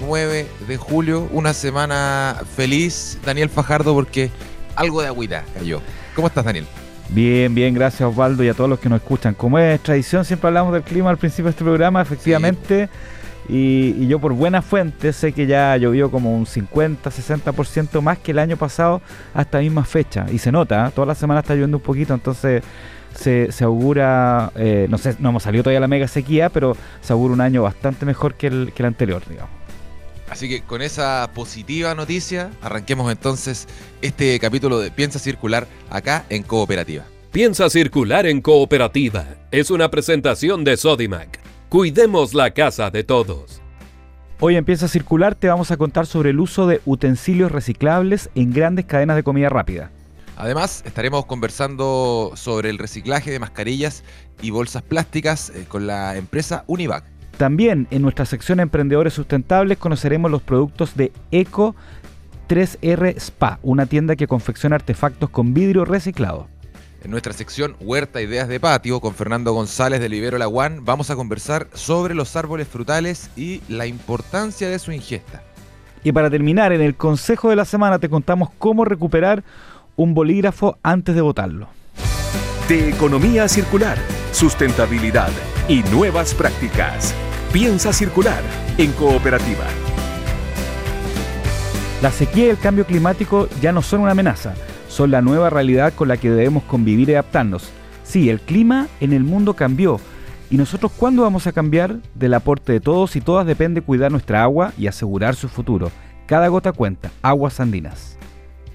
9 de julio. Una semana feliz, Daniel Fajardo, porque algo de agüita cayó. ¿Cómo estás, Daniel? Bien, bien, gracias Osvaldo y a todos los que nos escuchan. Como es tradición, siempre hablamos del clima al principio de este programa, efectivamente. Y, yo por buena fuente sé que ya llovió como un 50, 60% más que el año pasado a esta misma fecha. Y se nota, ¿eh? toda la semana está lloviendo un poquito, entonces se, augura, eh, no sé, no hemos salido todavía la mega sequía, pero se augura un año bastante mejor que el, que el anterior, digamos. Así que con esa positiva noticia, arranquemos entonces este capítulo de Piensa Circular acá en Cooperativa. Piensa Circular en Cooperativa es una presentación de Sodimac. Cuidemos la casa de todos. Hoy en Piensa Circular te vamos a contar sobre el uso de utensilios reciclables en grandes cadenas de comida rápida. Además, estaremos conversando sobre el reciclaje de mascarillas y bolsas plásticas eh, con la empresa Univac. También en nuestra sección Emprendedores Sustentables conoceremos los productos de Eco 3R Spa, una tienda que confecciona artefactos con vidrio reciclado. En nuestra sección Huerta Ideas de Patio con Fernando González de Libero Laguán vamos a conversar sobre los árboles frutales y la importancia de su ingesta. Y para terminar, en el consejo de la semana te contamos cómo recuperar un bolígrafo antes de botarlo. De economía circular, sustentabilidad y nuevas prácticas. Piensa circular en cooperativa. La sequía y el cambio climático ya no son una amenaza, son la nueva realidad con la que debemos convivir y adaptarnos. Sí, el clima en el mundo cambió. ¿Y nosotros cuándo vamos a cambiar? Del aporte de todos y todas depende cuidar nuestra agua y asegurar su futuro. Cada gota cuenta. Aguas andinas.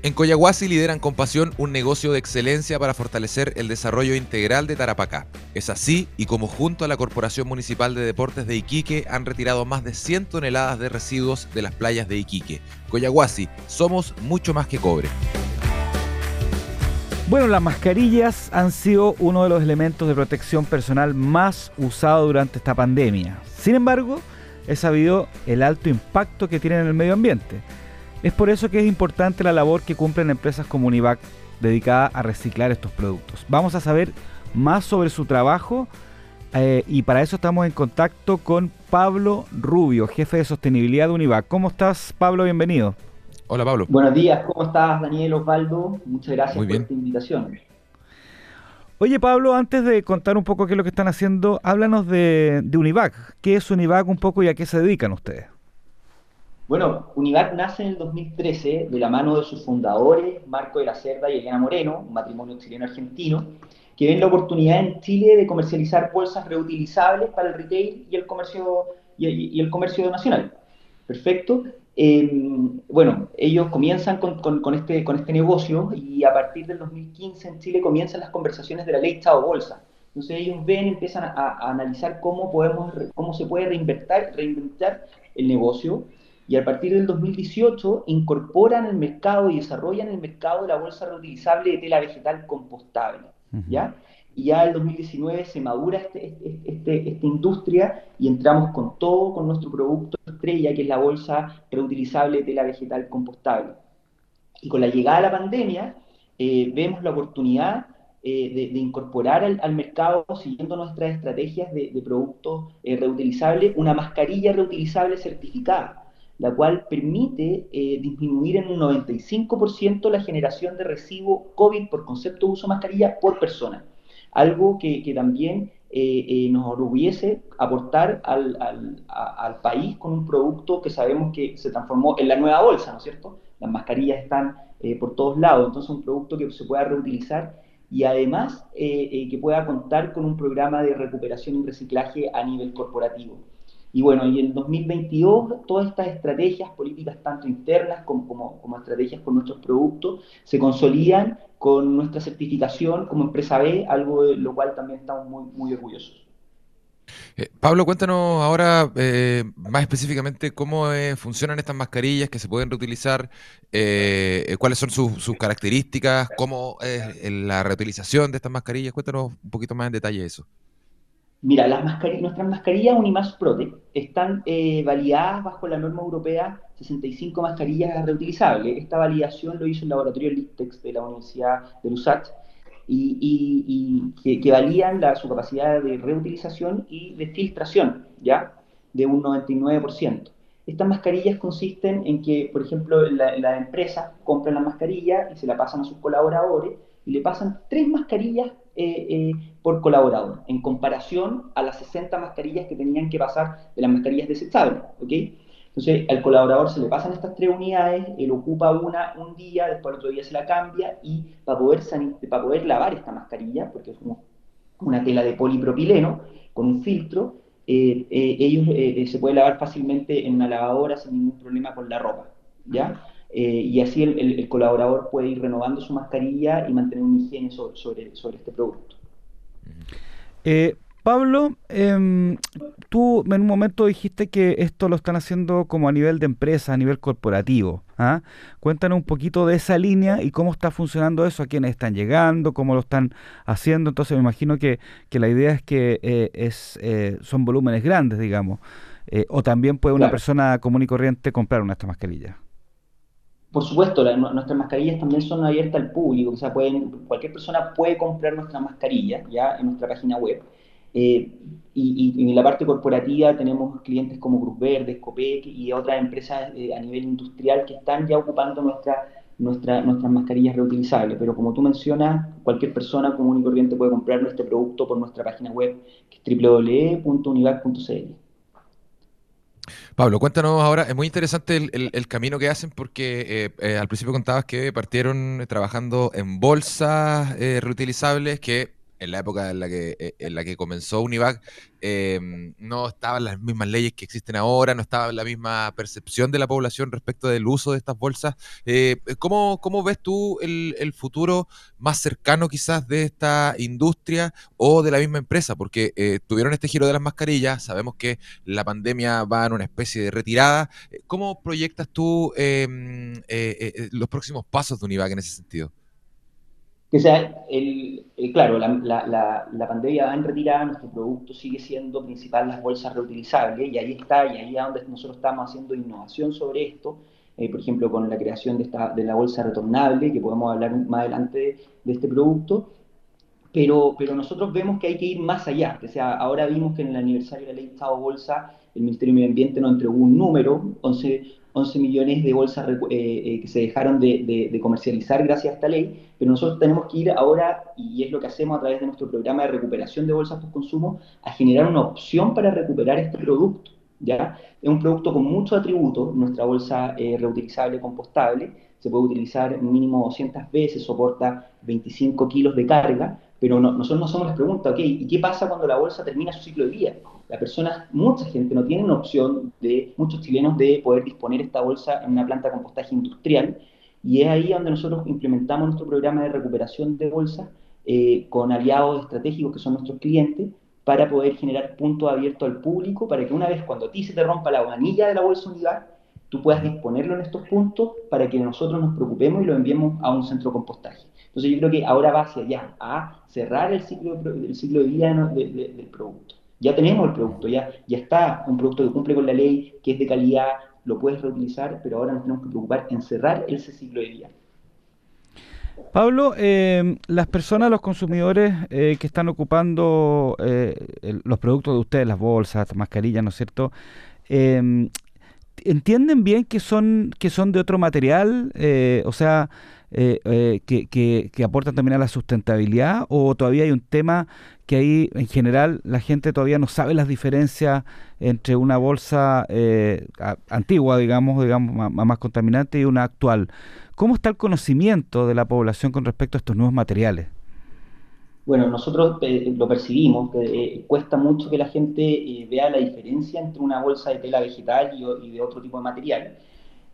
En Coyahuasi lideran con pasión un negocio de excelencia para fortalecer el desarrollo integral de Tarapacá. Es así y como junto a la Corporación Municipal de Deportes de Iquique han retirado más de 100 toneladas de residuos de las playas de Iquique. Coyahuasi, somos mucho más que cobre. Bueno, las mascarillas han sido uno de los elementos de protección personal más usado durante esta pandemia. Sin embargo, he sabido el alto impacto que tienen en el medio ambiente. Es por eso que es importante la labor que cumplen empresas como Univac dedicada a reciclar estos productos. Vamos a saber más sobre su trabajo eh, y para eso estamos en contacto con Pablo Rubio, jefe de sostenibilidad de Univac. ¿Cómo estás, Pablo? Bienvenido. Hola, Pablo. Buenos días, ¿cómo estás, Daniel Osvaldo? Muchas gracias por esta invitación. Oye, Pablo, antes de contar un poco qué es lo que están haciendo, háblanos de, de Univac. ¿Qué es Univac un poco y a qué se dedican ustedes? Bueno, Univac nace en el 2013 de la mano de sus fundadores, Marco de la Cerda y Elena Moreno, un matrimonio chileno-argentino, que ven la oportunidad en Chile de comercializar bolsas reutilizables para el retail y el comercio, y, el comercio nacional. Perfecto. Em, bueno, ellos comienzan con, este, con este negocio y a partir del 2015 en Chile comienzan las conversaciones de la ley Chao Bolsa. Entonces ellos ven, empiezan a, analizar cómo, podemos, cómo se puede reinventar, reinventar el negocio y a partir del 2018 incorporan el mercado y desarrollan el mercado de la bolsa reutilizable de tela vegetal compostable, ¿ya? Y ya en el 2019 se madura este, este, este, esta industria y entramos con todo, con nuestro producto estrella, que es la bolsa reutilizable de tela vegetal compostable. Y con la llegada de la pandemia, eh, vemos la oportunidad eh, de, incorporar al, mercado, siguiendo nuestras estrategias de, productos eh, reutilizables, una mascarilla reutilizable certificada la cual permite eh, disminuir en un 95% la generación de residuo COVID por concepto de uso de mascarilla por persona. Algo que, también eh, eh, nos orgullece aportar al, país con un producto que sabemos que se transformó en la nueva bolsa, ¿no es cierto? Las mascarillas están por todos lados, entonces un producto que se pueda reutilizar y además que pueda contar con un programa de recuperación y reciclaje a nivel corporativo. Y bueno, y en 2022 todas estas estrategias políticas, tanto internas como, como, estrategias con nuestros productos, se consolidan con nuestra certificación como empresa B, algo de lo cual también estamos muy, muy orgullosos. Eh, Pablo, cuéntanos ahora eh, más específicamente cómo eh, funcionan estas mascarillas que se pueden reutilizar, cuáles son sus, características, cómo es la reutilización de estas mascarillas. Cuéntanos un poquito más en detalle eso. Mira, las nuestras mascarillas Unimax Protect están validadas bajo la norma europea 65 mascarillas reutilizables. Esta validación lo hizo el laboratorio LITEX de la Universidad de LUSAT y, que, valían su capacidad de reutilización y de filtración, ¿ya? De un 99%. Estas mascarillas consisten en que, por ejemplo, la, la empresa compra la mascarilla y se la pasan a sus colaboradores y le pasan tres mascarillas eh, eh, por colaborador, en comparación a las 60 mascarillas que tenían que pasar de las mascarillas desechables, ¿ok? Entonces, al colaborador se le pasan estas tres unidades, él ocupa una un día, después el otro día se la cambia y para poder, para poder lavar esta mascarilla, porque es una tela de polipropileno con un filtro, eh, eh, ellos eh, se puede lavar fácilmente en una lavadora sin ningún problema con la ropa, ¿ya? y así el, colaborador puede ir renovando su mascarilla y mantener una higiene sobre, sobre, sobre este producto. Pablo, em, tú en un momento dijiste que esto lo están haciendo como a nivel de empresa, a nivel corporativo. ¿ah? Cuéntanos un poquito de esa línea y cómo está funcionando eso, a quiénes están llegando, cómo lo están haciendo. Entonces me imagino que, la idea es que eh, es, eh, son volúmenes grandes, digamos. Eh, o también puede una persona común y corriente comprar una de estas mascarillas. Por supuesto, nuestras mascarillas también son abiertas al público, o sea, pueden, cualquier persona puede comprar nuestra mascarilla ya en nuestra página web. Eh, y, en la parte corporativa tenemos clientes como Cruz Verde, Scopec y otras empresas eh, a nivel industrial que están ya ocupando nuestra, nuestra, nuestras mascarillas reutilizables. Pero como tú mencionas, cualquier persona común y corriente puede comprar nuestro producto por nuestra página web, que es www.univac.cl. Pablo, cuéntanos ahora, es muy interesante el, camino que hacen porque eh, al principio contabas que partieron trabajando en bolsas reutilizables que en la época en la que, eh, en la que comenzó Univac, em, no estaban las mismas leyes que existen ahora, no estaba la misma percepción de la población respecto del uso de estas bolsas. Eh, ¿cómo, ¿cómo, ves tú el, futuro más cercano quizás de esta industria o de la misma empresa? Porque eh, tuvieron este giro de las mascarillas, sabemos que la pandemia va en una especie de retirada. ¿Cómo proyectas tú em, los próximos pasos de Univac en ese sentido? Que sea, el, eh, claro, la, pandemia va en retirada, nuestro producto sigue siendo principal las bolsas reutilizables y ahí está, y ahí es donde nosotros estamos haciendo innovación sobre esto, eh, por ejemplo, con la creación de, esta, de la bolsa retornable, que podemos hablar más adelante de, este producto, pero, pero nosotros vemos que hay que ir más allá, o sea, ahora vimos que en el aniversario de la ley Estado Bolsa, el Ministerio de Medio Ambiente nos entregó un número, 11 11 millones de bolsas eh, eh, que se dejaron de, comercializar gracias a esta ley, pero nosotros tenemos que ir ahora, y es lo que hacemos a través de nuestro programa de recuperación de bolsas post consumo, a generar una opción para recuperar este producto. ¿ya? Es un producto con muchos atributos, nuestra bolsa eh, reutilizable compostable, se puede utilizar mínimo 200 veces, soporta 25 kilos de carga, pero nosotros nos hacemos la pregunta, ok, ¿y qué pasa cuando la bolsa termina su ciclo de vida? La persona, mucha gente no tiene una opción de, muchos chilenos, de poder disponer esta bolsa en una planta de compostaje industrial. Y es ahí donde nosotros implementamos nuestro programa de recuperación de bolsas eh, con aliados estratégicos que son nuestros clientes para poder generar puntos abiertos al público para que una vez cuando a ti se te rompa la manilla de la bolsa unidad, tú puedas disponerlo en estos puntos para que nosotros nos preocupemos y lo enviemos a un centro de compostaje. Entonces yo creo que ahora va hacia allá, a cerrar el ciclo, el ciclo de vida del producto. Ya tenemos el producto, ya, ya está un producto que cumple con la ley, que es de calidad, lo puedes reutilizar, pero ahora nos tenemos que preocupar en cerrar ese ciclo de vida. Pablo, eh, las personas, los consumidores eh, que están ocupando eh, los productos de ustedes, las bolsas, mascarillas, ¿no es cierto? ¿Entienden bien que son, que son de otro material? o sea, que, que, que, aportan también a la sustentabilidad o todavía hay un tema que ahí en general la gente todavía no sabe las diferencias entre una bolsa eh, antigua, digamos, digamos más, contaminante y una actual. ¿Cómo está el conocimiento de la población con respecto a estos nuevos materiales? Bueno, nosotros eh, lo percibimos, que eh, cuesta mucho que la gente vea la diferencia entre una bolsa de tela vegetal y, y de otro tipo de material.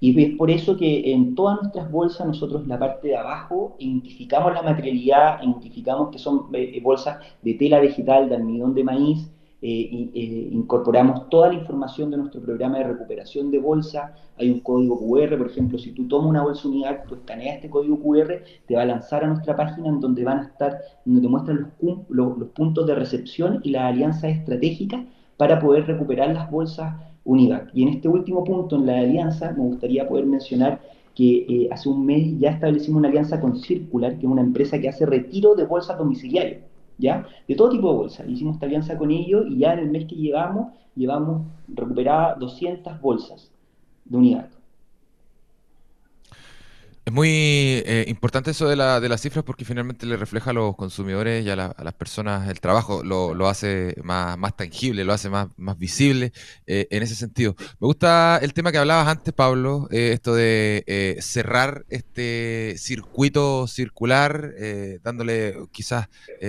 Y es por eso que en todas nuestras bolsas nosotros en la parte de abajo identificamos la materialidad, identificamos que son eh, bolsas de tela vegetal, de almidón de maíz, eh, eh, incorporamos toda la información de nuestro programa de recuperación de bolsa. Hay un código QR, por ejemplo, si tú tomas una bolsa unidad, tú escaneas este código QR, te va a lanzar a nuestra página en donde van a estar, donde te muestran los, puntos de recepción y las alianzas estratégicas para poder recuperar las bolsas unidad. Y en este último punto, en la alianza, me gustaría poder mencionar que eh, hace un mes ya establecimos una alianza con Circular, que es una empresa que hace retiro de bolsas domiciliarias. ¿ya? De todo tipo de bolsas. Hicimos esta alianza con ellos y ya en el mes que llevamos, llevamos recuperadas 200 bolsas de unidad. Es muy eh, importante eso de, la, de las cifras porque finalmente le refleja a los consumidores y a, las personas el trabajo, lo, hace más, tangible, lo hace más, visible eh, en ese sentido. Me gusta el tema que hablabas antes, Pablo, eh, esto de cerrar este circuito circular, dándole quizás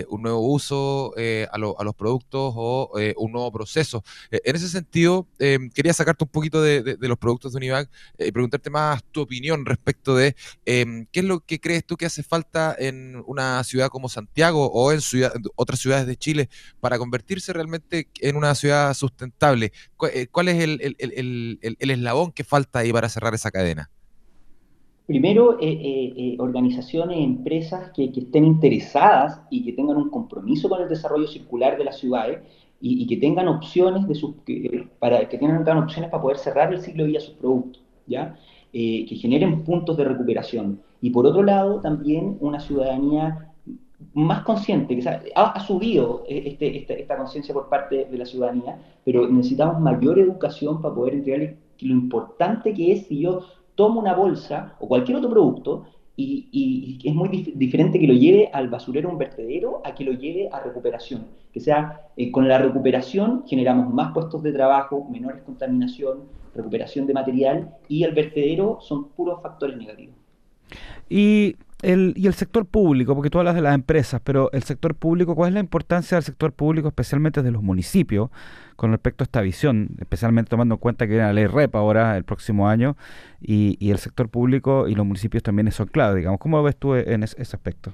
un nuevo uso a, a, los productos o un nuevo proceso. en ese sentido, quería sacarte un poquito de, de los productos de Univac y preguntarte más tu opinión respecto de Em, ¿Qué es lo que crees tú que hace falta en una ciudad como Santiago o en otras ciudades de Chile para convertirse realmente en una ciudad sustentable? Eh, ¿Cuál es el, eslabón que falta ahí para cerrar esa cadena? Primero, eh, eh, organizaciones, empresas que, estén interesadas y que tengan un compromiso con el desarrollo circular de las ciudades y, que tengan opciones de sus, para que tengan opciones para poder cerrar el ciclo de vida sus productos, ¿ya? Eh, que generen puntos de recuperación. Y por otro lado, también una ciudadanía más consciente, que ha, subido eh, este, este, esta conciencia por parte de la ciudadanía, pero necesitamos mayor educación para poder entregarle lo importante que es si yo tomo una bolsa o cualquier otro producto y, es muy diferente que lo lleve al basurero un vertedero a que lo lleve a recuperación. Que sea, eh, con la recuperación generamos más puestos de trabajo, menores contaminación, recuperación de material y el vertedero son puros factores negativos. Y el, y el sector público, porque tú hablas de las empresas, pero el sector público, ¿cuál es la importancia del sector público, especialmente de los municipios, con respecto a esta visión, especialmente tomando en cuenta que viene la ley REP ahora, el próximo año, y, el sector público y los municipios también son clave, digamos. ¿Cómo ves tú en ese aspecto?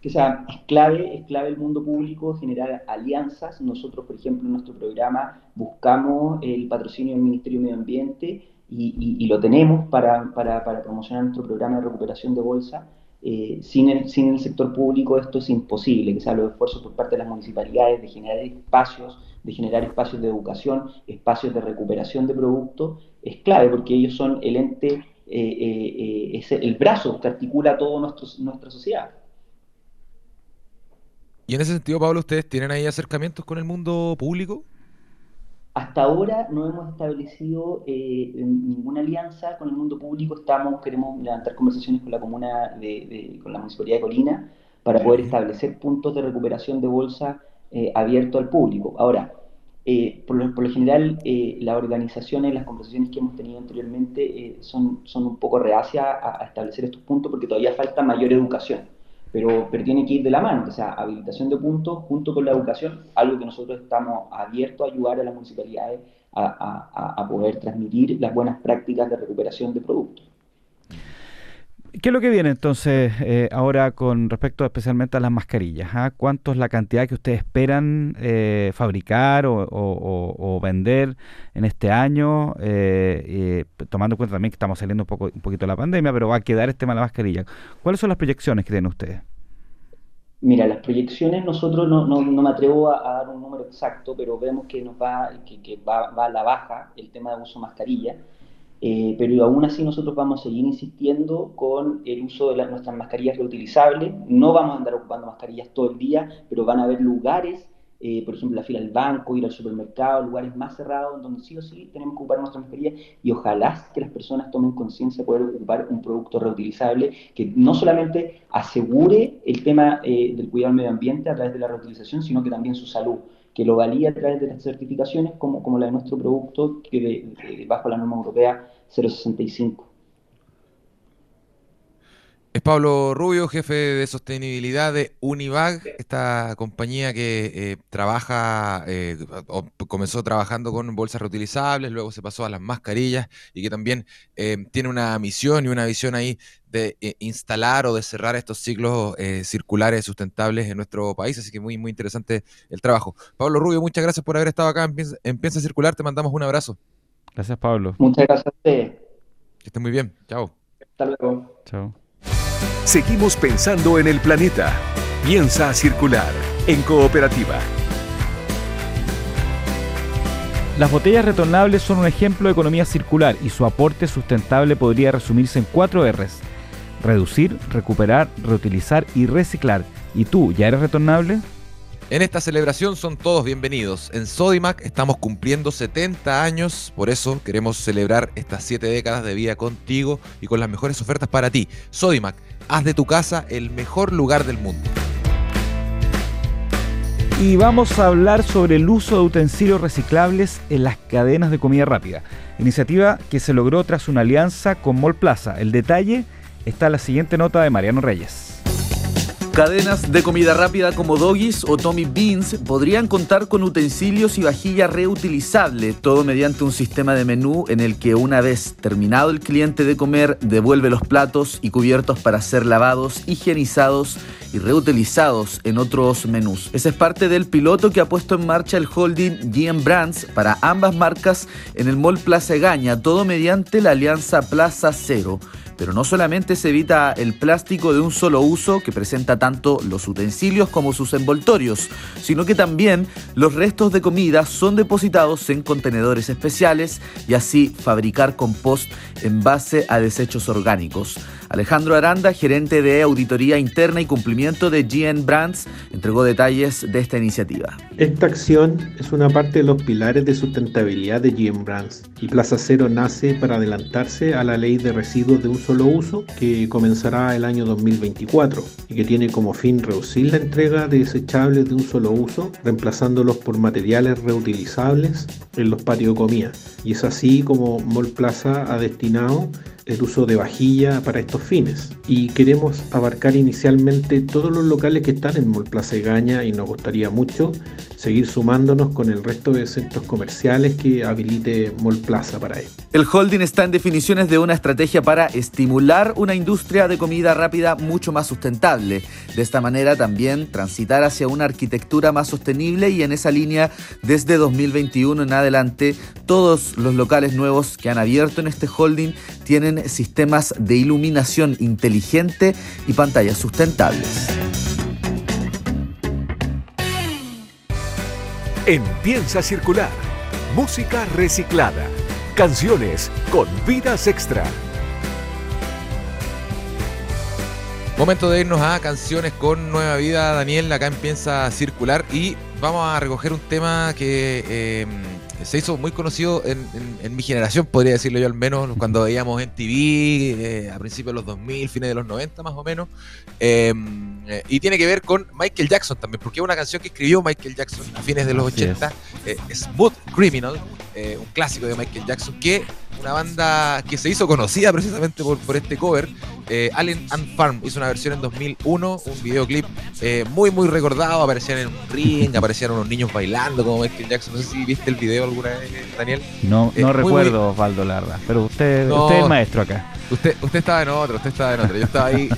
Que sea, es clave, es clave el mundo público generar alianzas. Nosotros, por ejemplo, en nuestro programa buscamos el patrocinio del Ministerio de Medio Ambiente y, lo tenemos para, para, para, promocionar nuestro programa de recuperación de bolsa. Eh, sin, el, sin el sector público esto es imposible, que sea los esfuerzos por parte de las municipalidades de generar espacios, de generar espacios de educación, espacios de recuperación de productos, es clave porque ellos son el ente, eh, eh, es el brazo que articula toda nuestra sociedad. Y en ese sentido, Pablo, ¿ustedes tienen ahí acercamientos con el mundo público? Hasta ahora no hemos establecido eh, ninguna alianza con el mundo público. Estamos, queremos levantar conversaciones con la comuna de, con la municipalidad de Colina para poder establecer puntos de recuperación de bolsa eh, abiertos al público. Ahora, eh, por, lo, general, las organizaciones, las conversaciones que hemos tenido anteriormente son, son un poco reacias a establecer estos puntos porque todavía falta mayor educación pero, pero tiene que ir de la mano, o sea, habilitación de puntos junto con la educación, algo que nosotros estamos abiertos a ayudar a las municipalidades a, a, poder transmitir las buenas prácticas de recuperación de productos. ¿Qué es lo que viene entonces eh, ahora con respecto especialmente a las mascarillas? Ah? ¿Cuánto es la cantidad que ustedes esperan eh, fabricar o, vender en este año? Eh, tomando en cuenta también que estamos saliendo un, poco, un poquito de la pandemia, pero va a quedar este tema de la mascarilla. ¿Cuáles son las proyecciones que tienen ustedes? Mira, las proyecciones nosotros no, no, me atrevo a, dar un número exacto, pero vemos que nos va, que, va, va a la baja el tema de uso de mascarilla. Eh, pero aún así nosotros vamos a seguir insistiendo con el uso de nuestras mascarillas reutilizables. No vamos a andar ocupando mascarillas todo el día, pero van a haber lugares, eh, por ejemplo, la fila del banco, ir al supermercado, lugares más cerrados, donde sí o sí tenemos que ocupar nuestras mascarillas y ojalá que las personas tomen conciencia de poder ocupar un producto reutilizable que no solamente asegure el tema eh, del cuidado del medio ambiente a través de la reutilización, sino que también su salud que lo valía a través de las certificaciones como, como la de nuestro producto, que bajo la norma europea 065. Es Pablo Rubio, jefe de sostenibilidad de Univag, esta compañía que eh, trabaja, eh, comenzó trabajando con bolsas reutilizables, luego se pasó a las mascarillas y que también eh, tiene una misión y una visión ahí de instalar o de cerrar estos ciclos circulares sustentables en nuestro país. Así que muy, muy interesante el trabajo. Pablo Rubio, muchas gracias por haber estado acá en Piensa, en Piensa Circular. Te mandamos un abrazo. Gracias, Pablo. Muchas gracias a usted. Que esté muy bien. Chao. Hasta luego. Chao. Seguimos pensando en el planeta. Piensa circular en cooperativa. Las botellas retornables son un ejemplo de economía circular y su aporte sustentable podría resumirse en cuatro R's. Reducir, recuperar, reutilizar y reciclar. ¿Y tú ya eres retornable? En esta celebración son todos bienvenidos. En Sodimac estamos cumpliendo 70 años, por eso queremos celebrar estas 7 décadas de vida contigo y con las mejores ofertas para ti. Sodimac, haz de tu casa el mejor lugar del mundo. Y vamos a hablar sobre el uso de utensilios reciclables en las cadenas de comida rápida. Iniciativa que se logró tras una alianza con Mall Plaza. El detalle está la siguiente nota de Mariano Reyes. Cadenas de comida rápida como Doggies o Tommy Beans podrían contar con utensilios y vajilla reutilizable, todo mediante un sistema de menú en el que una vez terminado el cliente de comer devuelve los platos y cubiertos para ser lavados, higienizados y reutilizados en otros menús. Ese es parte del piloto que ha puesto en marcha el holding GM Brands para ambas marcas en el Mall Plaza Egaña, todo mediante la alianza Plaza Cero. Pero no solamente se evita el plástico de un solo uso que presenta tanto los utensilios como sus envoltorios, sino que también los restos de comida son depositados en contenedores especiales y así fabricar compost en base a desechos orgánicos. Alejandro Aranda, gerente de Auditoría Interna y Cumplimiento de GN Brands, entregó detalles de esta iniciativa. Esta acción es una parte de los pilares de sustentabilidad de GN Brands y Plaza Cero nace para adelantarse a la ley de residuos de un solo uso que comenzará el año 2024 y que tiene como fin reducir la entrega de desechables de un solo uso, reemplazándolos por materiales reutilizables en los patios de comida. Y es así como Mall Plaza ha destinado el uso de vajilla para estos fines. Y queremos abarcar inicialmente todos los locales que están en Mall Plaza Gaña y nos gustaría mucho seguir sumándonos con el resto de centros comerciales que habilite Mall Plaza para ello. El holding está en definiciones de una estrategia para estimular una industria de comida rápida mucho más sustentable. De esta manera también transitar hacia una arquitectura más sostenible y en esa línea desde 2021 en adelante todos los locales nuevos que han abierto en este holding tienen sistemas de iluminación inteligente y pantallas sustentables. En Piensa Circular, música reciclada, canciones con vidas extra. Momento de irnos a canciones con nueva vida, Daniel, acá en Piensa Circular y vamos a recoger un tema que... Eh, se hizo muy conocido en, mi generación, podría decirlo yo al menos, cuando veíamos en TV eh, a principios de los 2000, fines de los 90 más o menos. Em, eh, y tiene que ver con Michael Jackson también, porque es una canción que escribió Michael Jackson a fines de los 80, eh, Smooth Criminal, un clásico de Michael Jackson, que una banda que se hizo conocida precisamente por, por este cover. Eh, Allen and Farm hizo una versión en 2001, un videoclip eh, muy, muy recordado. Aparecían en un ring, aparecían unos niños bailando como Michael Jackson. No sé si viste el video alguna vez, Daniel. No, no recuerdo, Osvaldo Larra, pero usted, usted es maestro acá. Usted, usted estaba en otro, usted estaba en otro. Yo estaba ahí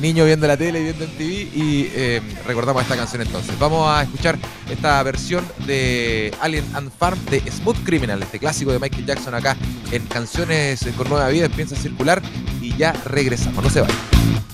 niño viendo la tele y viendo en TV y eh, recordamos esta canción entonces. Vamos a escuchar esta versión de Alien and Farm de Smooth Criminal, este clásico de Michael Jackson acá en Canciones con Nueva Vida, empieza a circular y ya regresamos, no se vayan.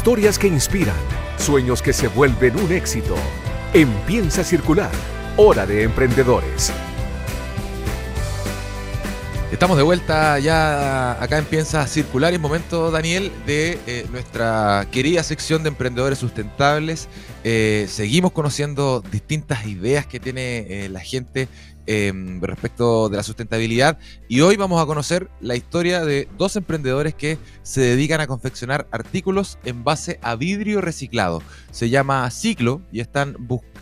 Historias que inspiran, sueños que se vuelven un éxito. Empieza a circular. Hora de emprendedores. Estamos de vuelta ya acá en Piensa Circular. Es momento, Daniel, de eh, nuestra querida sección de emprendedores sustentables. Eh, seguimos conociendo distintas ideas que tiene eh, la gente Em, respecto de la sustentabilidad. Y hoy vamos a conocer la historia de dos emprendedores que se dedican a confeccionar artículos en base a vidrio reciclado. Se llama Ciclo y están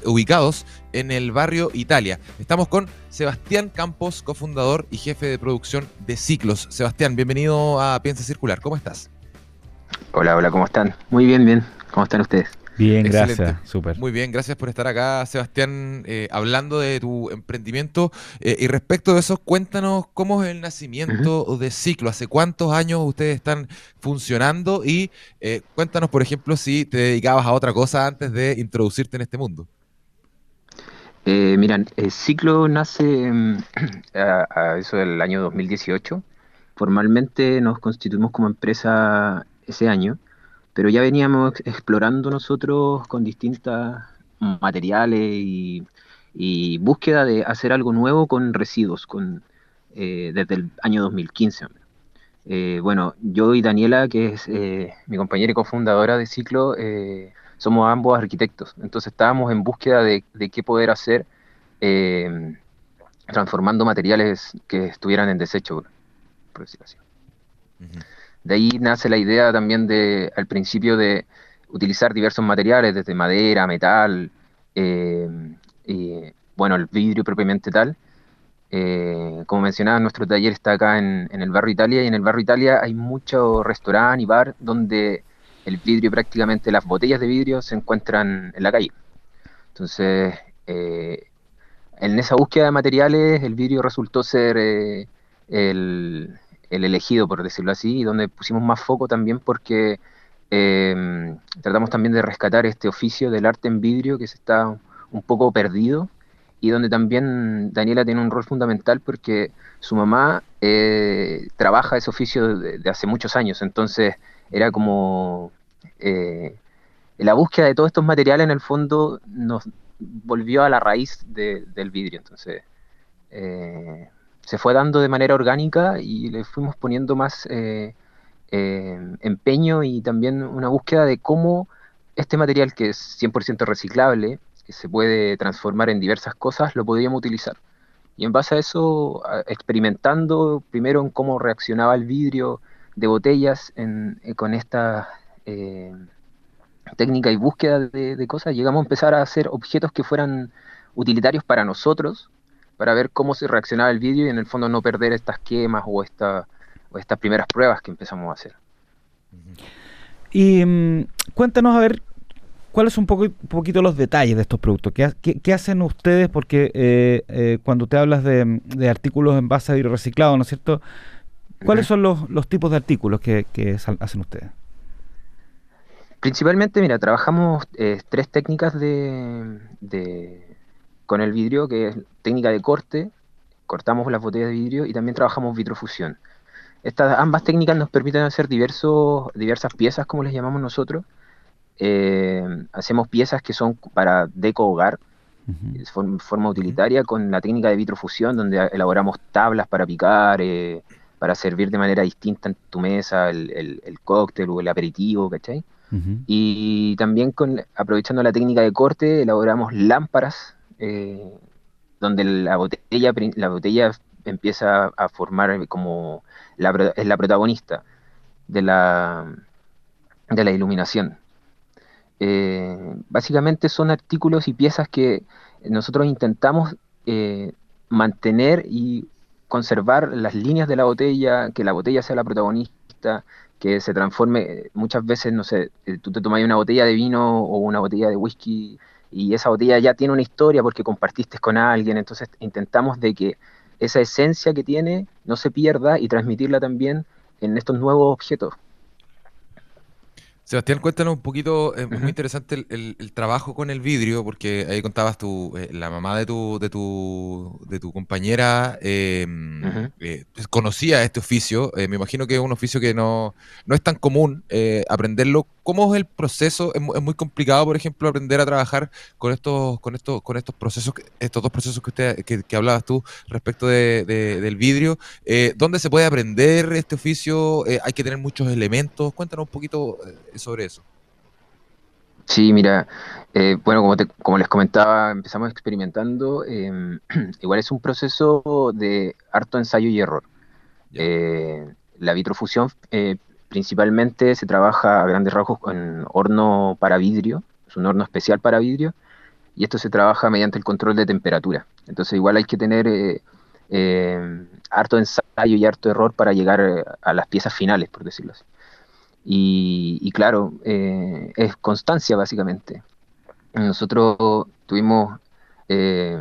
ubicados en el barrio Italia. Estamos con Sebastián Campos, cofundador y jefe de producción de Ciclos. Sebastián, bienvenido a Piensa Circular. ¿Cómo estás? Hola, hola, ¿cómo están? Muy bien, bien. ¿Cómo están ustedes? Bien, gracias. Súper. Muy bien, gracias por estar acá, Sebastián, eh, hablando de tu emprendimiento. Eh, y respecto de eso, cuéntanos cómo es el nacimiento de Ciclo. ¿Hace cuántos años ustedes están funcionando? Y eh, cuéntanos, por ejemplo, si te dedicabas a otra cosa antes de introducirte en este mundo. miran, Ciclo nace mm, a, eso del año 2018. Formalmente nos constituimos como empresa ese año pero ya veníamos explorando nosotros con distintos materiales y, búsqueda de hacer algo nuevo con residuos con, eh, desde el año 2015. Eh, bueno, yo y Daniela, que es eh, mi compañera y cofundadora de Ciclo, somos ambos arquitectos, entonces estábamos en búsqueda de, qué poder hacer transformando materiales que estuvieran en desecho, por decirlo así. De ahí nace la idea también de, al principio de utilizar diversos materiales, desde madera, metal, eh, y, bueno, el vidrio propiamente tal. Eh, como mencionaba, nuestro taller está acá en, el barrio Italia y en el barrio Italia hay muchos restaurantes y bar donde el vidrio, prácticamente las botellas de vidrio se encuentran en la calle. Entonces, eh, en esa búsqueda de materiales, el vidrio resultó ser el, el elegido, por decirlo así, y donde pusimos más foco también porque em, tratamos también de rescatar este oficio del arte en vidrio que se está un poco perdido y donde también Daniela tiene un rol fundamental porque su mamá eh, trabaja ese oficio de, hace muchos años, entonces era como eh, la búsqueda de todos estos materiales en el fondo nos volvió a la raíz del vidrio, entonces eh, se fue dando de manera orgánica y le fuimos poniendo más eh, eh, empeño y también una búsqueda de cómo este material que es 100% reciclable, que se puede transformar en diversas cosas, lo podríamos utilizar. Y en base a eso, experimentando primero en cómo reaccionaba el vidrio de botellas eh, con esta técnica y búsqueda de, de, cosas, llegamos a empezar a hacer objetos que fueran utilitarios para nosotros, para ver cómo se reaccionaba el vídeo y en el fondo no perder estas quemas o, esta, o estas primeras pruebas que empezamos a hacer. Y mm, cuéntanos a ver cuáles son un, poco, poquito los detalles de estos productos. ¿Qué, hacen ustedes? Porque eh, eh, cuando te hablas de, artículos en base a reciclado, ¿no es cierto? ¿Cuáles son los, tipos de artículos que, hacen ustedes? Principalmente, mira, trabajamos eh, tres técnicas de, con el vidrio, que es técnica de corte, cortamos las botellas de vidrio y también trabajamos vitrofusión. Estas ambas técnicas nos permiten hacer diversos, diversas piezas, como les llamamos nosotros. Eh, hacemos piezas que son para deco hogar, de forma, utilitaria, con la técnica de vitrofusión, donde elaboramos tablas para picar, eh, para servir de manera distinta en tu mesa el, el, cóctel o el aperitivo, ¿cachai? Y también con, aprovechando la técnica de corte, elaboramos lámparas, eh, donde la botella, la botella empieza a formar como la, es la protagonista de la, de la iluminación. Eh, básicamente son artículos y piezas que nosotros intentamos eh, mantener y conservar las líneas de la botella, que la botella sea la protagonista, que se transforme, muchas veces, no sé, tú te tomas una botella de vino o una botella de whisky y esa botella ya tiene una historia porque compartiste con alguien, entonces intentamos de que esa esencia que tiene no se pierda y transmitirla también en estos nuevos objetos. Sebastián, cuéntanos un poquito, es muy interesante el, trabajo con el vidrio, porque ahí contabas tú, eh, la mamá de tu, de tu, de tu compañera em, eh, pues, conocía este oficio, eh, me imagino que es un oficio que no, no es tan común aprenderlo. ¿Cómo es el proceso? Es, muy complicado, por ejemplo, aprender a trabajar con estos, con estos, con estos procesos, estos dos procesos que usted, que, hablabas tú respecto de, del vidrio. ¿Dónde se puede aprender este oficio? ¿Hay que tener muchos elementos? Cuéntanos un poquito sobre eso. Sí, mira, eh, bueno, como, como les comentaba, empezamos experimentando. Em, igual es un proceso de harto ensayo y error. Eh, la vitrofusión eh, principalmente se trabaja a grandes rasgos con horno para vidrio, es un horno especial para vidrio, y esto se trabaja mediante el control de temperatura. Entonces igual hay que tener harto ensayo y harto error para llegar a las piezas finales, por decirlo así. Y, claro, eh, es constancia básicamente. Nosotros tuvimos, eh,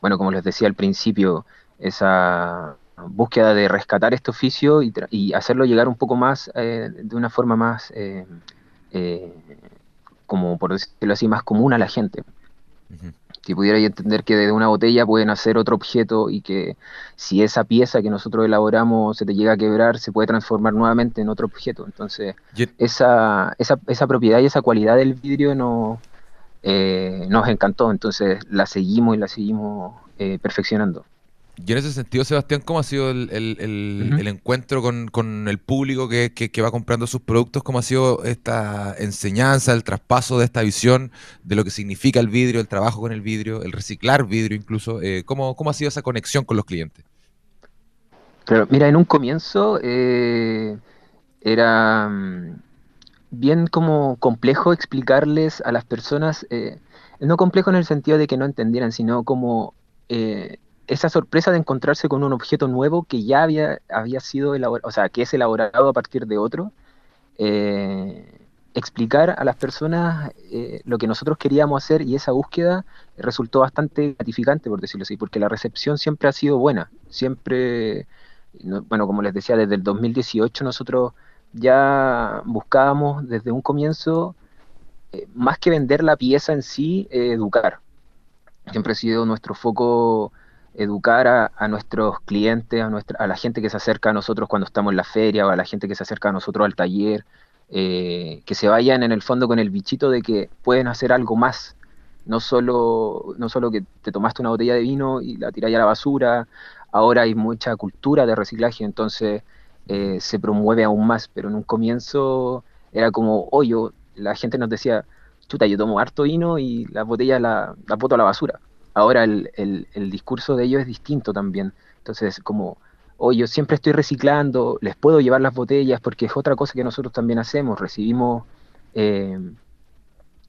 bueno, como les decía al principio, esa búsqueda de rescatar este oficio y, hacerlo llegar un poco más, eh, de una forma más, como por decirlo así, más común a la gente que pudiera entender que de una botella pueden hacer otro objeto y que si esa pieza que nosotros elaboramos se te llega a quebrar, se puede transformar nuevamente en otro objeto. Entonces, esa, esa, esa, propiedad y esa cualidad del vidrio no, eh, nos encantó, entonces la seguimos y la seguimos eh, perfeccionando. Y en ese sentido, Sebastián, ¿cómo ha sido el, encuentro con, el público que, va comprando sus productos? ¿Cómo ha sido esta enseñanza, el traspaso de esta visión de lo que significa el vidrio, el trabajo con el vidrio, el reciclar vidrio incluso? Eh, ¿cómo, ha sido esa conexión con los clientes? Claro, mira, en un comienzo eh, era mm, bien como complejo explicarles a las personas, eh, no complejo en el sentido de que no entendieran, sino como esa sorpresa de encontrarse con un objeto nuevo que ya había, había sido elaborado, o sea, que es elaborado a partir de otro, eh, explicar a las personas eh, lo que nosotros queríamos hacer y esa búsqueda resultó bastante gratificante, por decirlo así, porque la recepción siempre ha sido buena, siempre, bueno, como les decía, desde el 2018 nosotros ya buscábamos desde un comienzo, eh, más que vender la pieza en sí, educar. Siempre ha sido nuestro foco educar a, nuestros clientes, a, nuestra, a la gente que se acerca a nosotros cuando estamos en la feria o a la gente que se acerca a nosotros al taller, eh, que se vayan en el fondo con el bichito de que pueden hacer algo más. No solo, no que te tomaste una botella de vino y la tiráis a la basura, ahora hay mucha cultura de reciclaje, entonces eh, se promueve aún más, pero en un comienzo era como, oye, la gente nos decía, chuta, yo tomo harto vino y las botellas la, la boto a la basura ahora el, el, discurso de ellos es distinto también. Entonces, como, hoy yo siempre estoy reciclando, les puedo llevar las botellas, porque es otra cosa que nosotros también hacemos, recibimos eh,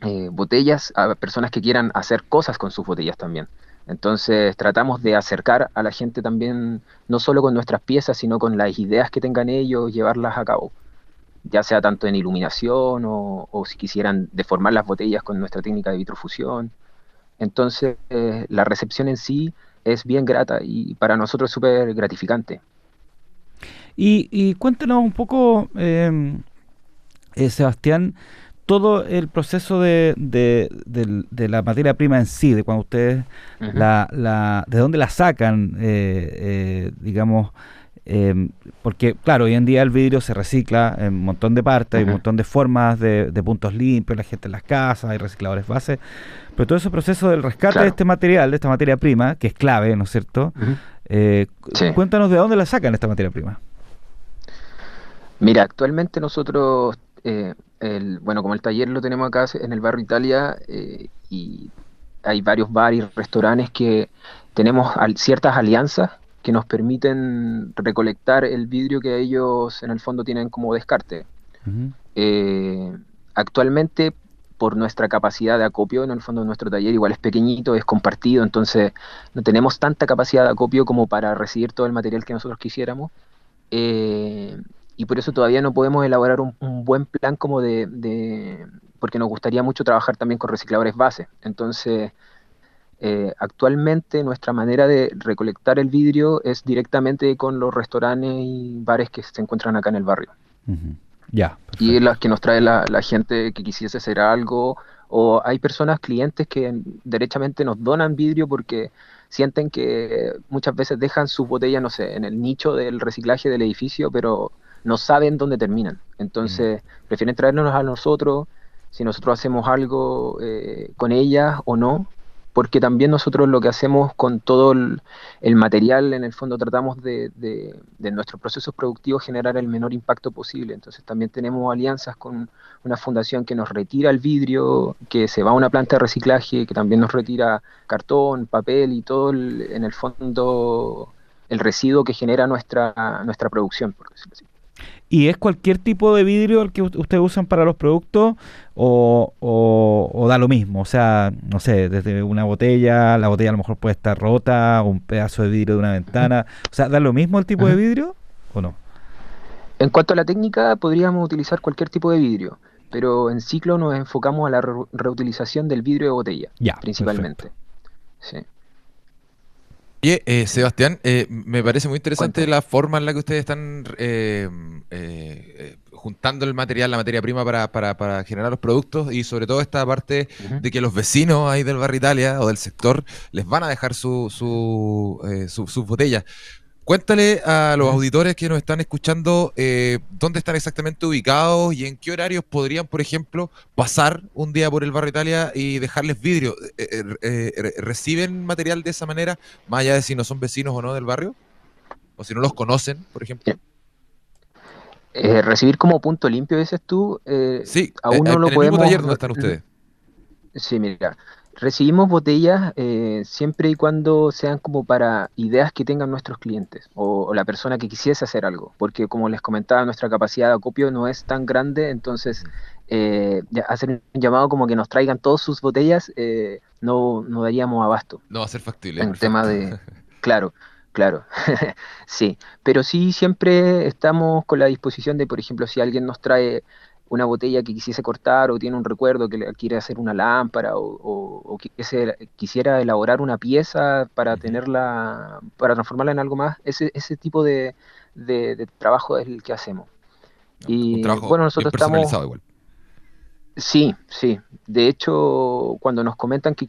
eh, botellas a personas que quieran hacer cosas con sus botellas también. Entonces tratamos de acercar a la gente también, no solo con nuestras piezas, sino con las ideas que tengan ellos, llevarlas a cabo, ya sea tanto en iluminación o, o si quisieran deformar las botellas con nuestra técnica de vitrofusión. Entonces, eh, la recepción en sí es bien grata y para nosotros súper gratificante. Y, cuéntenos un poco, em, eh, Sebastián, todo el proceso de, de, la materia prima en sí, de cuando ustedes, la, la, de dónde la sacan, eh, eh, em, porque claro, hoy en día el vidrio se recicla en un montón de partes, hay un montón de formas de, puntos limpios, la gente en las casas, hay recicladores base, pero todo ese proceso del rescate de este material, de esta materia prima, que es clave, ¿no es cierto? Eh, cuéntanos de dónde la sacan esta materia prima. Mira, actualmente nosotros eh, el, bueno, como el taller lo tenemos acá en el barrio Italia eh, y hay varios bares y restaurantes que tenemos ciertas alianzas que nos permiten recolectar el vidrio que ellos en el fondo tienen como descarte. Eh, actualmente, por nuestra capacidad de acopio, en el fondo nuestro taller igual es pequeñito, es compartido, entonces no tenemos tanta capacidad de acopio como para recibir todo el material que nosotros quisiéramos. Eh, y por eso todavía no podemos elaborar un, buen plan como de, porque nos gustaría mucho trabajar también con recicladores base. Entonces, eh, actualmente nuestra manera de recolectar el vidrio es directamente con los restaurantes y bares que se encuentran acá en el barrio. Ya. Y las que nos trae la, gente que quisiese hacer algo, o hay personas, clientes que derechamente nos donan vidrio porque sienten que muchas veces dejan sus botellas, no sé, en el nicho del reciclaje del edificio, pero no saben dónde terminan. Entonces, mm. prefieren traernos a nosotros, si nosotros hacemos algo eh, con ellas o no, porque también nosotros lo que hacemos con todo el, material, en el fondo tratamos de, de, nuestros procesos productivos generar el menor impacto posible. Entonces también tenemos alianzas con una fundación que nos retira el vidrio, que se va a una planta de reciclaje, que también nos retira cartón, papel y todo en el fondo el residuo que genera nuestra, nuestra producción, por decirlo así. ¿Y es cualquier tipo de vidrio el que ustedes usan para los productos o, da lo mismo? O sea, no sé, desde una botella, la botella a lo mejor puede estar rota, un pedazo de vidrio de una ventana. O sea, ¿da lo mismo el tipo de vidrio o no? En cuanto a la técnica, podríamos utilizar cualquier tipo de vidrio, pero en ciclo nos enfocamos a la reutilización del vidrio de botella, ya, principalmente. Sí. Oye, eh, Sebastián, eh, me parece muy interesante la forma en la que ustedes están eh, juntando el material, la materia prima para, generar los productos y sobre todo esta parte de que los vecinos ahí del barrio Italia o del sector les van a dejar su, su, sus botellas. Cuéntale a los auditores que nos están escuchando eh, dónde están exactamente ubicados y en qué horarios podrían, por ejemplo, pasar un día por el barrio Italia y dejarles vidrio. Eh, eh, ¿Reciben material de esa manera, más allá de si no son vecinos o no del barrio? O si no los conocen, por ejemplo. recibir como punto limpio, dices tú. sí, aún no lo podemos. taller donde están ustedes. Sí, mira. Recibimos botellas eh, siempre y cuando sean como para ideas que tengan nuestros clientes o, la persona que quisiese hacer algo, porque como les comentaba, nuestra capacidad de acopio no es tan grande, entonces eh, hacer un llamado como que nos traigan todas sus botellas eh, no, no daríamos abasto. No va a ser factible. En tema de... Claro, claro, sí, pero sí siempre estamos con la disposición de, por ejemplo, si alguien nos trae una botella que quisiese cortar o tiene un recuerdo que quiere hacer una lámpara o, quisiera elaborar una pieza para tenerla, para transformarla en algo más, ese, ese tipo de, trabajo es el que hacemos. Y bueno, nosotros estamos... Igual. Sí, sí. De hecho, cuando nos comentan que,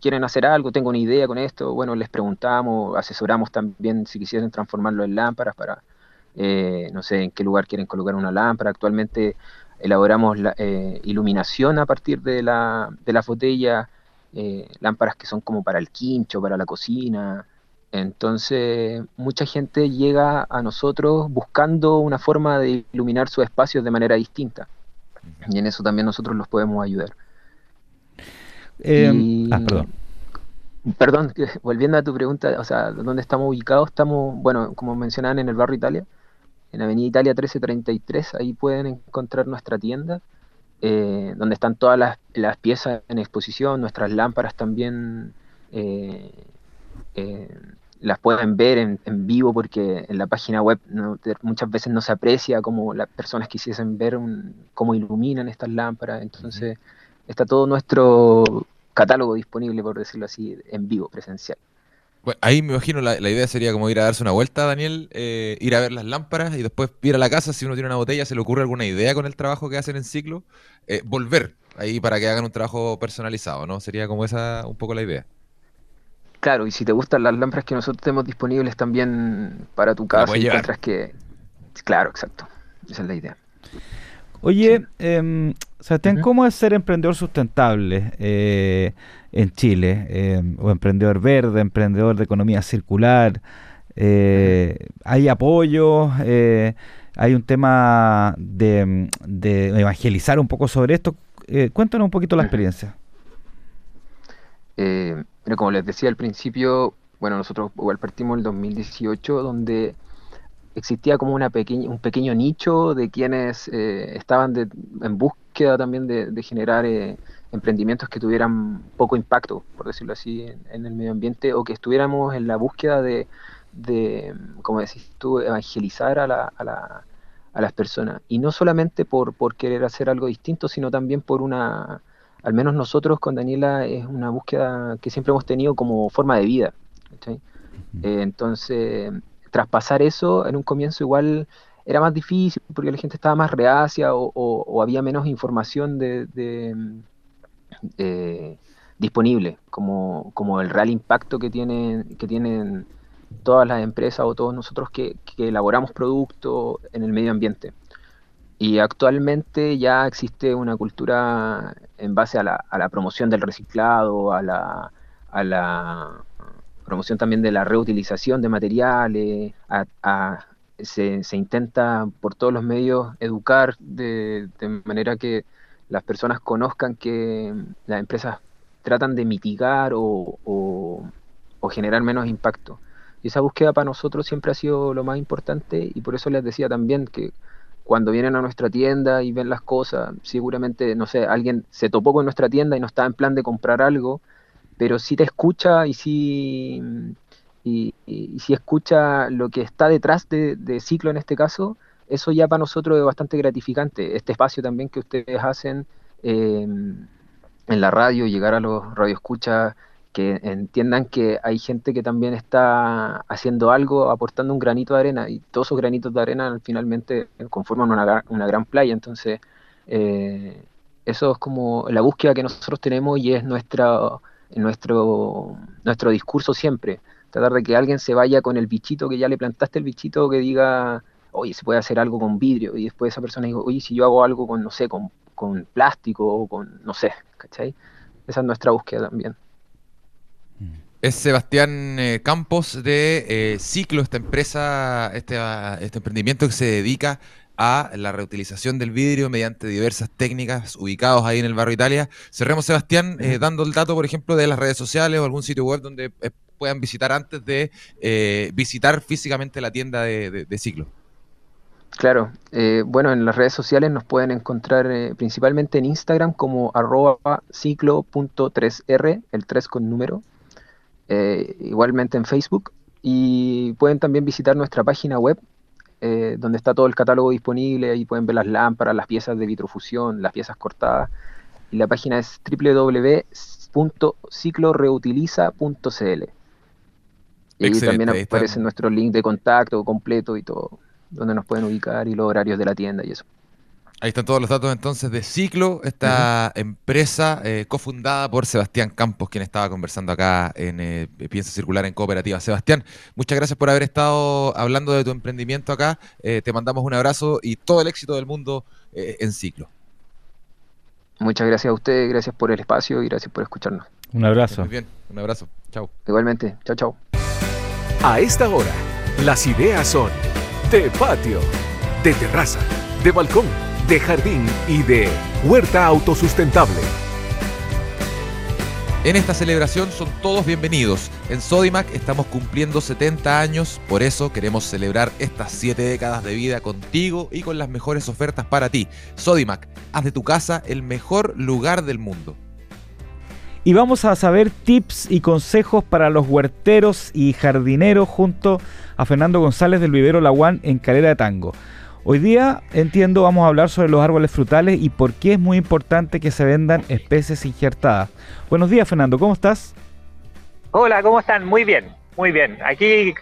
quieren hacer algo, tengo una idea con esto, bueno, les preguntamos, asesoramos también si quisieran transformarlo en lámparas para, eh, no sé, en qué lugar quieren colocar una lámpara. Actualmente elaboramos la, eh, iluminación a partir de la, de la botella, eh, lámparas que son como para el quincho, para la cocina. Entonces, mucha gente llega a nosotros buscando una forma de iluminar sus espacios de manera distinta. Y en eso también nosotros los podemos ayudar. Eh, ah, perdón. Perdón, volviendo a tu pregunta, o sea, ¿dónde estamos ubicados? Estamos, bueno, como mencionaban, en el barrio Italia en Avenida Italia 1333, ahí pueden encontrar nuestra tienda, eh, donde están todas las, piezas en exposición, nuestras lámparas también eh, eh, las pueden ver en, vivo porque en la página web muchas veces no se aprecia como las personas quisiesen ver cómo iluminan estas lámparas, entonces está todo nuestro catálogo disponible, por decirlo así, en vivo, presencial. Ahí me imagino la, idea sería como ir a darse una vuelta, Daniel, eh, ir a ver las lámparas y después ir a la casa, si uno tiene una botella, se le ocurre alguna idea con el trabajo que hacen en ciclo, eh, volver ahí para que hagan un trabajo personalizado, ¿no? Sería como esa un poco la idea. Claro, y si te gustan las lámparas que nosotros tenemos disponibles también para tu casa, encuentras que... Claro, exacto. Esa es la idea. Oye, eh, Sebastián, ¿cómo es ser emprendedor sustentable eh, en Chile? Em, o emprendedor verde, emprendedor de economía circular. Eh, ¿Hay apoyo? Eh, ¿Hay un tema de, evangelizar un poco sobre esto? Eh, cuéntanos un poquito la experiencia. como les decía al principio, bueno, nosotros igual partimos el 2018, donde existía como una pequeña, un pequeño nicho de quienes eh, estaban en búsqueda también de, generar eh, emprendimientos que tuvieran poco impacto, por decirlo así, en, el medio ambiente, o que estuviéramos en la búsqueda de, como decís tú, evangelizar a, la, a, la, a las personas. Y no solamente por, por querer hacer algo distinto, sino también por una, al menos nosotros con Daniela, es una búsqueda que siempre hemos tenido como forma de vida. Eh, entonces, traspasar eso en un comienzo igual era más difícil porque la gente estaba más reacia o, había menos información de, eh, disponible, como, el real impacto que tienen, que tienen todas las empresas o todos nosotros que, elaboramos productos en el medio ambiente. Y actualmente ya existe una cultura en base a la, a la promoción del reciclado, a la, a la promoción también de la reutilización de materiales, se, intenta por todos los medios educar de, manera que las personas conozcan que las empresas tratan de mitigar o, generar menos impacto. Y esa búsqueda para nosotros siempre ha sido lo más importante y por eso les decía también que cuando vienen a nuestra tienda y ven las cosas, seguramente, no sé, alguien se topó con nuestra tienda y no está en plan de comprar algo, pero si te escucha y si, y, si escucha lo que está detrás de, Ciclo en este caso, eso ya para nosotros es bastante gratificante. Este espacio también que ustedes hacen eh, en la radio, llegar a los radioescuchas, que entiendan que hay gente que también está haciendo algo, aportando un granito de arena, y todos esos granitos de arena finalmente conforman una, una gran playa. Entonces, eh, eso es como la búsqueda que nosotros tenemos y es nuestra nuestro, nuestro discurso siempre. Tratar de que alguien se vaya con el bichito que ya le plantaste el bichito que diga, oye, se puede hacer algo con vidrio. Y después esa persona diga, oye, si yo hago algo con, no sé, con, con plástico o con, no sé, ¿cachai? Esa es nuestra búsqueda también. Es Sebastián eh, Campos de eh, Ciclo, esta empresa, este, este emprendimiento que se dedica a la reutilización del vidrio mediante diversas técnicas ubicados ahí en el barrio Italia. Cerremos, Sebastián, eh, dando el dato, por ejemplo, de las redes sociales o algún sitio web donde eh, puedan visitar antes de eh, visitar físicamente la tienda de, ciclo. Claro, bueno, en las redes sociales nos pueden encontrar principalmente en Instagram como arroba ciclo.3r, el 3 con número, igualmente en Facebook, y pueden también visitar nuestra página web eh, donde está todo el catálogo disponible, ahí pueden ver las lámparas, las piezas de vitrofusión, las piezas cortadas. Y la página es www.cicloreutiliza.cl. Y también aparece nuestro link de contacto completo y todo, donde nos pueden ubicar y los horarios de la tienda y eso. Ahí están todos los datos entonces de Ciclo, esta empresa eh, cofundada por Sebastián Campos, quien estaba conversando acá en eh, Piensa Circular en Cooperativa. Sebastián, muchas gracias por haber estado hablando de tu emprendimiento acá. Eh, te mandamos un abrazo y todo el éxito del mundo en Ciclo. Muchas gracias a ustedes, gracias por el espacio y gracias por escucharnos. Un abrazo. Muy bien, un abrazo. Chao. Igualmente, chao, chao. A esta hora, las ideas son de patio, de terraza, de balcón de jardín y de huerta autosustentable. En esta celebración son todos bienvenidos. En Sodimac estamos cumpliendo 70 años, por eso queremos celebrar estas 7 décadas de vida contigo y con las mejores ofertas para ti. Sodimac, haz de tu casa el mejor lugar del mundo. Y vamos a saber tips y consejos para los huerteros y jardineros junto a Fernando González del Vivero Laguán en Calera de Tango. Hoy día, entiendo, vamos a hablar sobre los árboles frutales y por qué es muy importante que se vendan especies injertadas. Buenos días, Fernando, ¿cómo estás? Hola, ¿cómo están? Muy bien. Muy bien, aquí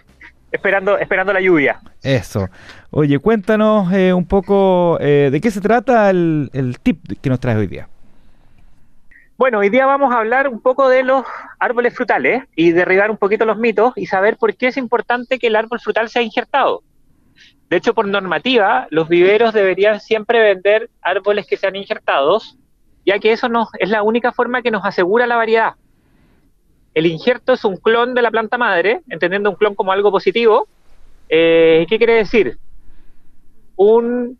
esperando, esperando la lluvia. Eso. Oye, cuéntanos eh, un poco eh, de qué se trata el, el tip que nos traes hoy día. Bueno, hoy día vamos a hablar un poco de los árboles frutales y derribar un poquito los mitos y saber por qué es importante que el árbol frutal sea injertado. De hecho, por normativa, los viveros deberían siempre vender árboles que sean injertados, ya que eso nos, es la única forma que nos asegura la variedad. El injerto es un clon de la planta madre, entendiendo un clon como algo positivo. Eh, ¿Qué quiere decir? Un,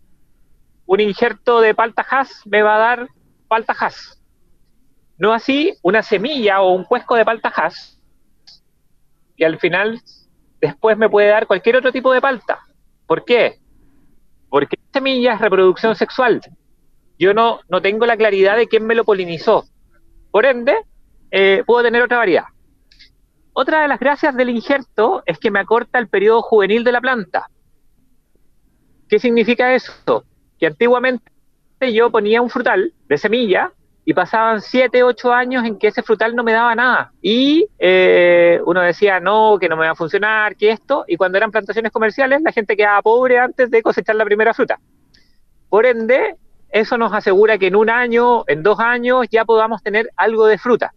un injerto de paltajas me va a dar paltajas no así una semilla o un cuesco de palta y al final después me puede dar cualquier otro tipo de palta. ¿Por qué? Porque semilla es reproducción sexual. Yo no, no tengo la claridad de quién me lo polinizó. Por ende, eh, puedo tener otra variedad. Otra de las gracias del injerto es que me acorta el periodo juvenil de la planta. ¿Qué significa eso? Que antiguamente yo ponía un frutal de semilla y pasaban 7, 8 años en que ese frutal no me daba nada. Y eh, uno decía, no, que no me va a funcionar, que esto, y cuando eran plantaciones comerciales, la gente quedaba pobre antes de cosechar la primera fruta. Por ende, eso nos asegura que en un año, en dos años, ya podamos tener algo de fruta.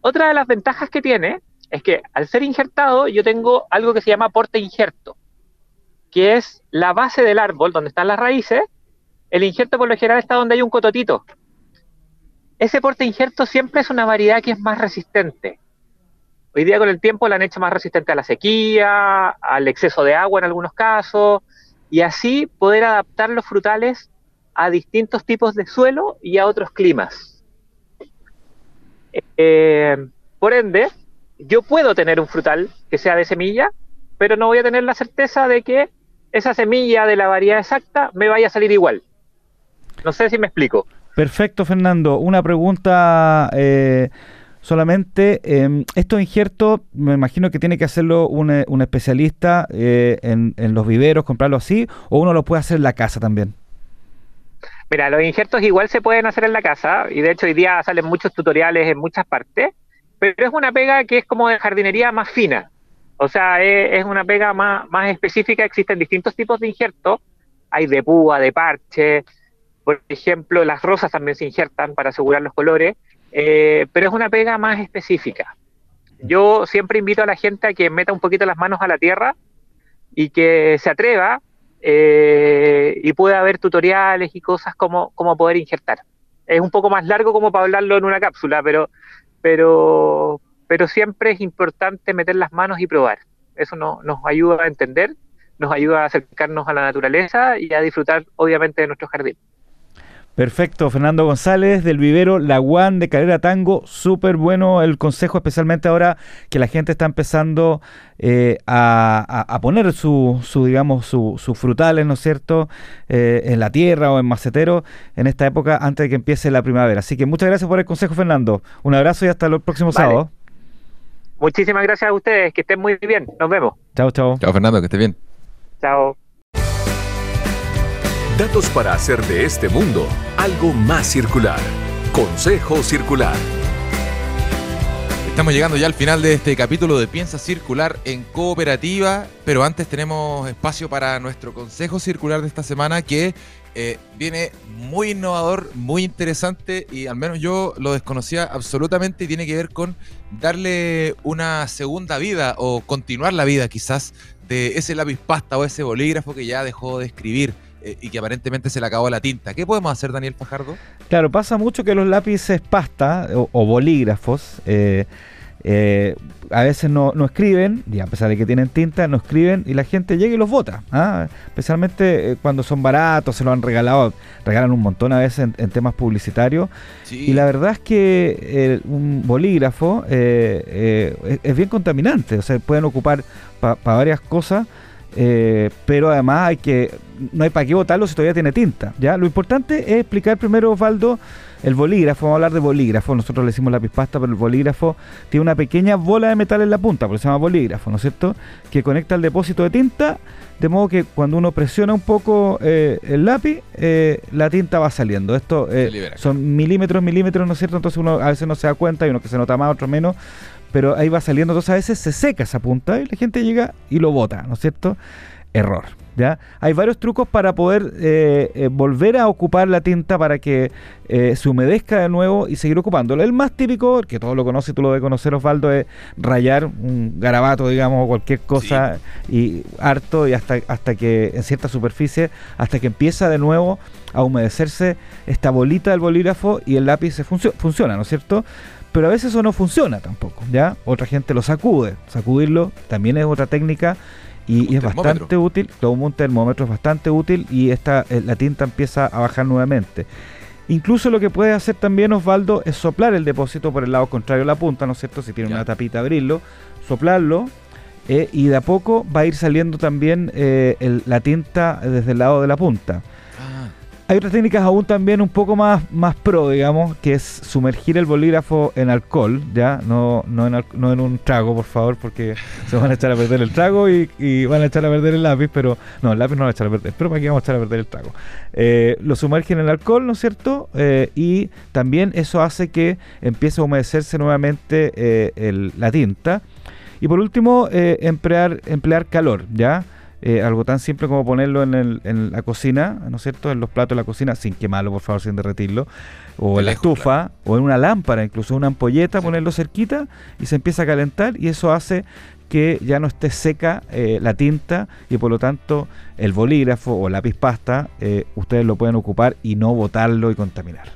Otra de las ventajas que tiene es que al ser injertado, yo tengo algo que se llama porte injerto, que es la base del árbol, donde están las raíces. El injerto por lo general está donde hay un cototito, ese porte injerto siempre es una variedad que es más resistente. Hoy día con el tiempo la han hecho más resistente a la sequía, al exceso de agua en algunos casos, y así poder adaptar los frutales a distintos tipos de suelo y a otros climas. Eh, por ende, yo puedo tener un frutal que sea de semilla, pero no voy a tener la certeza de que esa semilla de la variedad exacta me vaya a salir igual. No sé si me explico. Perfecto, Fernando. Una pregunta eh, solamente. Eh, estos injertos, me imagino que tiene que hacerlo un, eh, especialista eh, en, los viveros, comprarlo así, o uno lo puede hacer en la casa también. Mira, los injertos igual se pueden hacer en la casa, y de hecho hoy día salen muchos tutoriales en muchas partes, pero es una pega que es como de jardinería más fina. O sea, es, es una pega más, más específica, existen distintos tipos de injertos, hay de púa, de parche, por ejemplo, las rosas también se injertan para asegurar los colores, eh, pero es una pega más específica. Yo siempre invito a la gente a que meta un poquito las manos a la tierra y que se atreva eh, y pueda ver tutoriales y cosas como, como poder injertar. Es un poco más largo como para hablarlo en una cápsula, pero, pero, pero siempre es importante meter las manos y probar. Eso nos ayuda a entender, nos ayuda a acercarnos a la naturaleza y a disfrutar obviamente de nuestro jardín. Perfecto, Fernando González del vivero La One de Calera Tango, súper bueno el consejo, especialmente ahora que la gente está empezando eh, a, poner su, su digamos, sus frutales, ¿no es cierto?, eh, en la tierra o en macetero en esta época antes de que empiece la primavera. Así que muchas gracias por el consejo, Fernando. Un abrazo y hasta el próximo sábado. Muchísimas gracias a ustedes, que estén muy bien. Nos vemos. Chao, chao. Chao, Fernando, que esté bien. Chao. Datos para hacer de este mundo algo más circular. Consejo Circular. Estamos llegando ya al final de este capítulo de Piensa Circular en Cooperativa, pero antes tenemos espacio para nuestro Consejo Circular de esta semana que eh, viene muy innovador, muy interesante y al menos yo lo desconocía absolutamente y tiene que ver con darle una segunda vida o continuar la vida quizás de ese lápiz pasta o ese bolígrafo que ya dejó de escribir eh, y que aparentemente se le acabó la tinta. ¿Qué podemos hacer, Daniel Fajardo? Claro, pasa mucho que los lápices pasta o, bolígrafos eh, eh, a veces no, escriben, y a pesar de que tienen tinta, no escriben y la gente llega y los vota. ¿ah? Especialmente cuando son baratos, se lo han regalado, regalan un montón a veces en, temas publicitarios. Y la verdad es que un bolígrafo es, bien contaminante, o sea, pueden ocupar para varias cosas. Eh, pero además hay que no hay para qué botarlo si todavía tiene tinta. ¿ya? Lo importante es explicar primero, Osvaldo, el bolígrafo. Vamos a hablar de bolígrafo. Nosotros le decimos lápiz pasta, pero el bolígrafo tiene una pequeña bola de metal en la punta, por eso se llama bolígrafo, ¿no es cierto? Que conecta al depósito de tinta, de modo que cuando uno presiona un poco eh, el lápiz, eh, la tinta va saliendo. Esto son milímetros, milímetros, ¿no es cierto? Entonces uno a veces no se da cuenta, hay uno que se nota más, otro menos pero ahí va saliendo, entonces a veces se seca esa punta y la gente llega y lo bota, ¿no es cierto? Error. ¿Ya? Hay varios trucos para poder eh, eh, volver a ocupar la tinta para que eh, se humedezca de nuevo y seguir ocupándolo. El más típico, que todos lo conocen, tú lo debes conocer Osvaldo, es rayar un garabato, digamos, o cualquier cosa y harto y hasta, hasta que en cierta superficie, hasta que empieza de nuevo a humedecerse esta bolita del bolígrafo y el lápiz se funciona, ¿no es cierto? Pero a veces eso no funciona tampoco, ¿ya? Otra gente lo sacude. Sacudirlo también es otra técnica y, es bastante útil, todo un termómetro es bastante útil y esta, eh, la tinta empieza a bajar nuevamente. Incluso lo que puede hacer también Osvaldo es soplar el depósito por el lado contrario de la punta, ¿no es cierto? Si tiene una tapita, abrirlo, soplarlo eh, y de a poco va a ir saliendo también eh, la tinta desde el lado de la punta. Hay otras técnicas aún también un poco más, más pro, digamos, que es sumergir el bolígrafo en alcohol, ¿ya? No, no, en, no en un trago, por favor, porque se van a echar a perder el trago y, van a echar a perder el lápiz, pero no, el lápiz no va a echar a perder, pero para qué vamos a echar a perder el trago. Eh, lo sumergen en alcohol, ¿no es cierto? Eh, y también eso hace que empiece a humedecerse nuevamente eh, la tinta. Y por último, emplear, emplear calor, ¿ya? Eh, algo tan simple como ponerlo en, la cocina, ¿no es cierto? En los platos de la cocina, sin quemarlo, por favor, sin derretirlo, o en la estufa, o en una lámpara, incluso una ampolleta, ponerlo cerquita y se empieza a calentar y eso hace que ya no esté seca eh, la tinta y por lo tanto el bolígrafo o lápiz pasta eh, ustedes lo pueden ocupar y no botarlo y contaminar.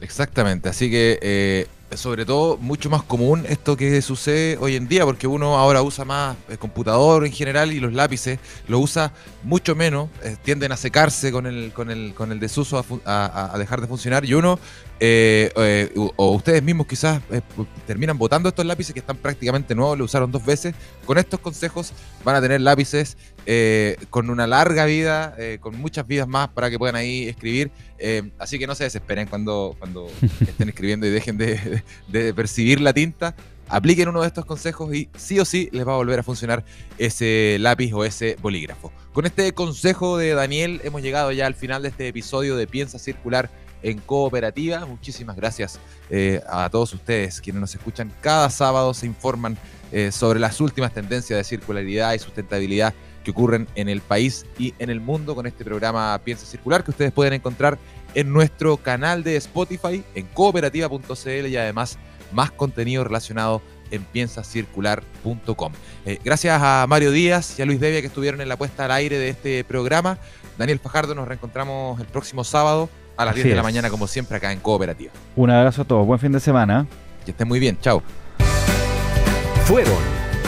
Exactamente, así que sobre todo mucho más común esto que sucede hoy en día, porque uno ahora usa más el computador en general y los lápices lo usa mucho menos, eh, tienden a secarse con el, con el, con el desuso a, dejar de funcionar y uno eh, eh, o ustedes mismos quizás terminan botando estos lápices que están prácticamente nuevos, lo usaron dos veces. Con estos consejos van a tener lápices con una larga vida, con muchas vidas más para que puedan ahí escribir. así que no se desesperen cuando, cuando estén escribiendo y dejen de, de percibir la tinta, apliquen uno de estos consejos y sí o sí les va a volver a funcionar ese lápiz o ese bolígrafo. Con este consejo de Daniel hemos llegado ya al final de este episodio de Piensa Circular en Cooperativa. Muchísimas gracias eh, a todos ustedes quienes nos escuchan cada sábado, se informan eh, sobre las últimas tendencias de circularidad y sustentabilidad que ocurren en el país y en el mundo con este programa Piensa Circular que ustedes pueden encontrar en nuestro canal de Spotify, en cooperativa.cl y además más contenido relacionado en piensacircular.com. Eh, gracias a Mario Díaz y a Luis Devia que estuvieron en la puesta al aire de este programa. Daniel Fajardo, nos reencontramos el próximo sábado a las 10 de la mañana, como siempre, acá en Cooperativa. Un abrazo a todos, buen fin de semana. Que estén muy bien, chao. Fueron